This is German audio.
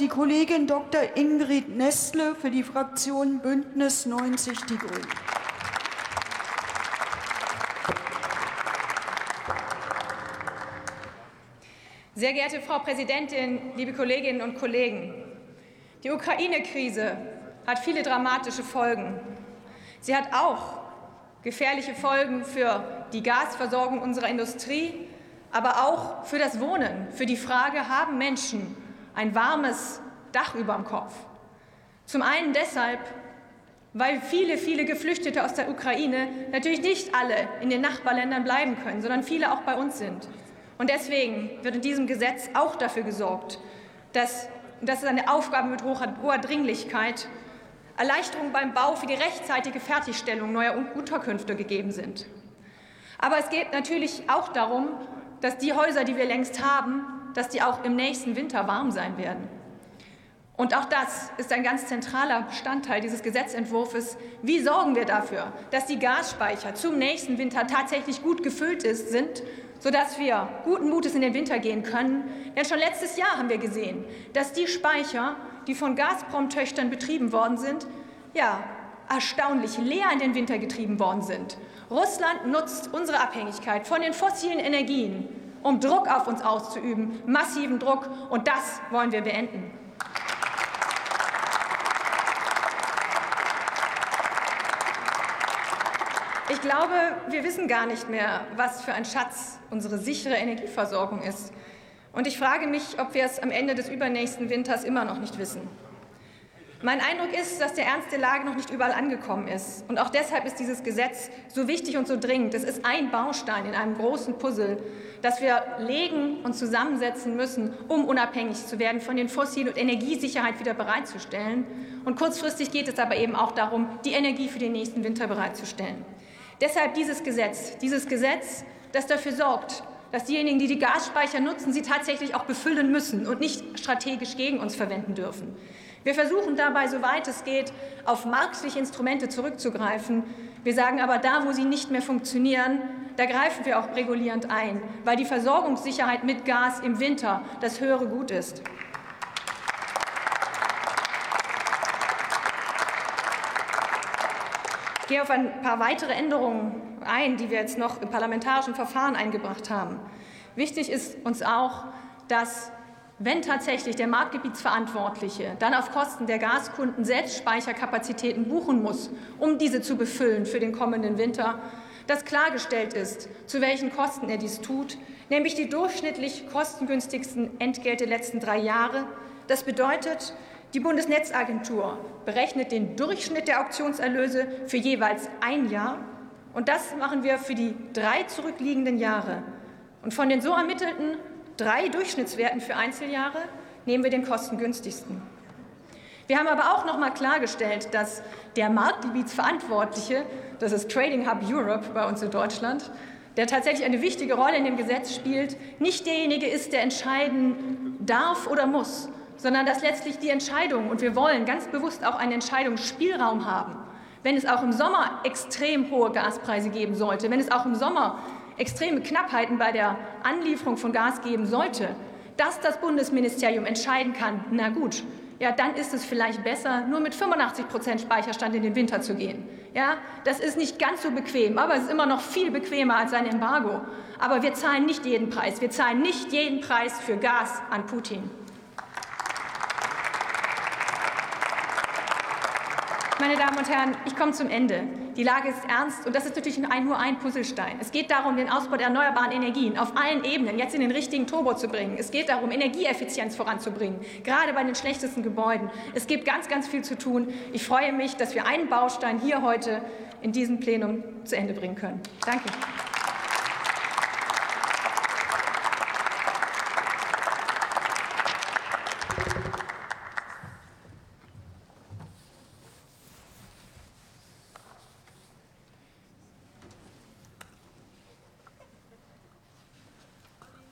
Die Kollegin Dr. Ingrid Nestle für die Fraktion Bündnis 90 Die Grünen. Sehr geehrte Frau Präsidentin, liebe Kolleginnen und Kollegen! Die Ukraine-Krise hat viele dramatische Folgen. Sie hat auch gefährliche Folgen für die Gasversorgung unserer Industrie, aber auch für das Wohnen, für die Frage, haben Menschen ein warmes Dach über dem Kopf? Zum einen deshalb, weil viele, viele Geflüchtete aus der Ukraine natürlich nicht alle in den Nachbarländern bleiben können, sondern viele auch bei uns sind. Und deswegen wird in diesem Gesetz auch dafür gesorgt, dass das ist eine Aufgabe mit hoher Dringlichkeit, Erleichterungen beim Bau für die rechtzeitige Fertigstellung neuer Unterkünfte gegeben sind. Aber es geht natürlich auch darum, dass die Häuser, die wir längst haben, dass die auch im nächsten Winter warm sein werden. Und auch das ist ein ganz zentraler Bestandteil dieses Gesetzentwurfs. Wie sorgen wir dafür, dass die Gasspeicher zum nächsten Winter tatsächlich gut gefüllt ist, sind, sodass wir guten Mutes in den Winter gehen können? Denn schon letztes Jahr haben wir gesehen, dass die Speicher, die von Gazprom-Töchtern betrieben worden sind, ja, erstaunlich leer in den Winter getrieben worden sind. Russland nutzt unsere Abhängigkeit von den fossilen Energien, um Druck auf uns auszuüben, massiven Druck, und das wollen wir beenden. Ich glaube, wir wissen gar nicht mehr, was für ein Schatz unsere sichere Energieversorgung ist. Und ich frage mich, ob wir es am Ende des übernächsten Winters immer noch nicht wissen. Mein Eindruck ist, dass der Ernst der Lage noch nicht überall angekommen ist. Und auch deshalb ist dieses Gesetz so wichtig und so dringend. Es ist ein Baustein in einem großen Puzzle, das wir legen und zusammensetzen müssen, um unabhängig zu werden von den Fossilen und Energiesicherheit wieder bereitzustellen. Und kurzfristig geht es aber eben auch darum, die Energie für den nächsten Winter bereitzustellen. Deshalb dieses Gesetz, dieses Gesetz, das dafür sorgt, dass diejenigen, die die Gasspeicher nutzen, sie tatsächlich auch befüllen müssen und nicht strategisch gegen uns verwenden dürfen. Wir versuchen dabei, soweit es geht, auf marktliche Instrumente zurückzugreifen. Wir sagen aber, da, wo sie nicht mehr funktionieren, da greifen wir auch regulierend ein, weil die Versorgungssicherheit mit Gas im Winter das höhere Gut ist. Ich gehe auf ein paar weitere Änderungen ein, die wir jetzt noch im parlamentarischen Verfahren eingebracht haben. Wichtig ist uns auch, dass wenn tatsächlich der Marktgebietsverantwortliche dann auf Kosten der Gaskunden selbst Speicherkapazitäten buchen muss, um diese zu befüllen für den kommenden Winter, dass klargestellt ist, zu welchen Kosten er dies tut, nämlich die durchschnittlich kostengünstigsten Entgelte der letzten drei Jahre. Das bedeutet, die Bundesnetzagentur berechnet den Durchschnitt der Auktionserlöse für jeweils ein Jahr, und das machen wir für die drei zurückliegenden Jahre. Und von den so ermittelten drei Durchschnittswerten für Einzeljahre nehmen wir den kostengünstigsten. Wir haben aber auch noch mal klargestellt, dass der Marktgebietsverantwortliche, das ist Trading Hub Europe bei uns in Deutschland, der tatsächlich eine wichtige Rolle in dem Gesetz spielt, nicht derjenige ist, der entscheiden darf oder muss, sondern dass letztlich die Entscheidung, und wir wollen ganz bewusst auch einen Entscheidungsspielraum haben, wenn es auch im Sommer extrem hohe Gaspreise geben sollte, wenn es auch im Sommer extreme Knappheiten bei der Anlieferung von Gas geben sollte, dass das Bundesministerium entscheiden kann, na gut, ja, dann ist es vielleicht besser, nur mit 85 Prozent Speicherstand in den Winter zu gehen. Ja, das ist nicht ganz so bequem, aber es ist immer noch viel bequemer als ein Embargo. Aber wir zahlen nicht jeden Preis. Wir zahlen nicht jeden Preis für Gas an Putin. Meine Damen und Herren, ich komme zum Ende. Die Lage ist ernst und das ist natürlich nur ein Puzzlestein. Es geht darum, den Ausbau der erneuerbaren Energien auf allen Ebenen jetzt in den richtigen Turbo zu bringen. Es geht darum, Energieeffizienz voranzubringen, gerade bei den schlechtesten Gebäuden. Es gibt ganz, ganz viel zu tun. Ich freue mich, dass wir einen Baustein hier heute in diesem Plenum zu Ende bringen können. Danke.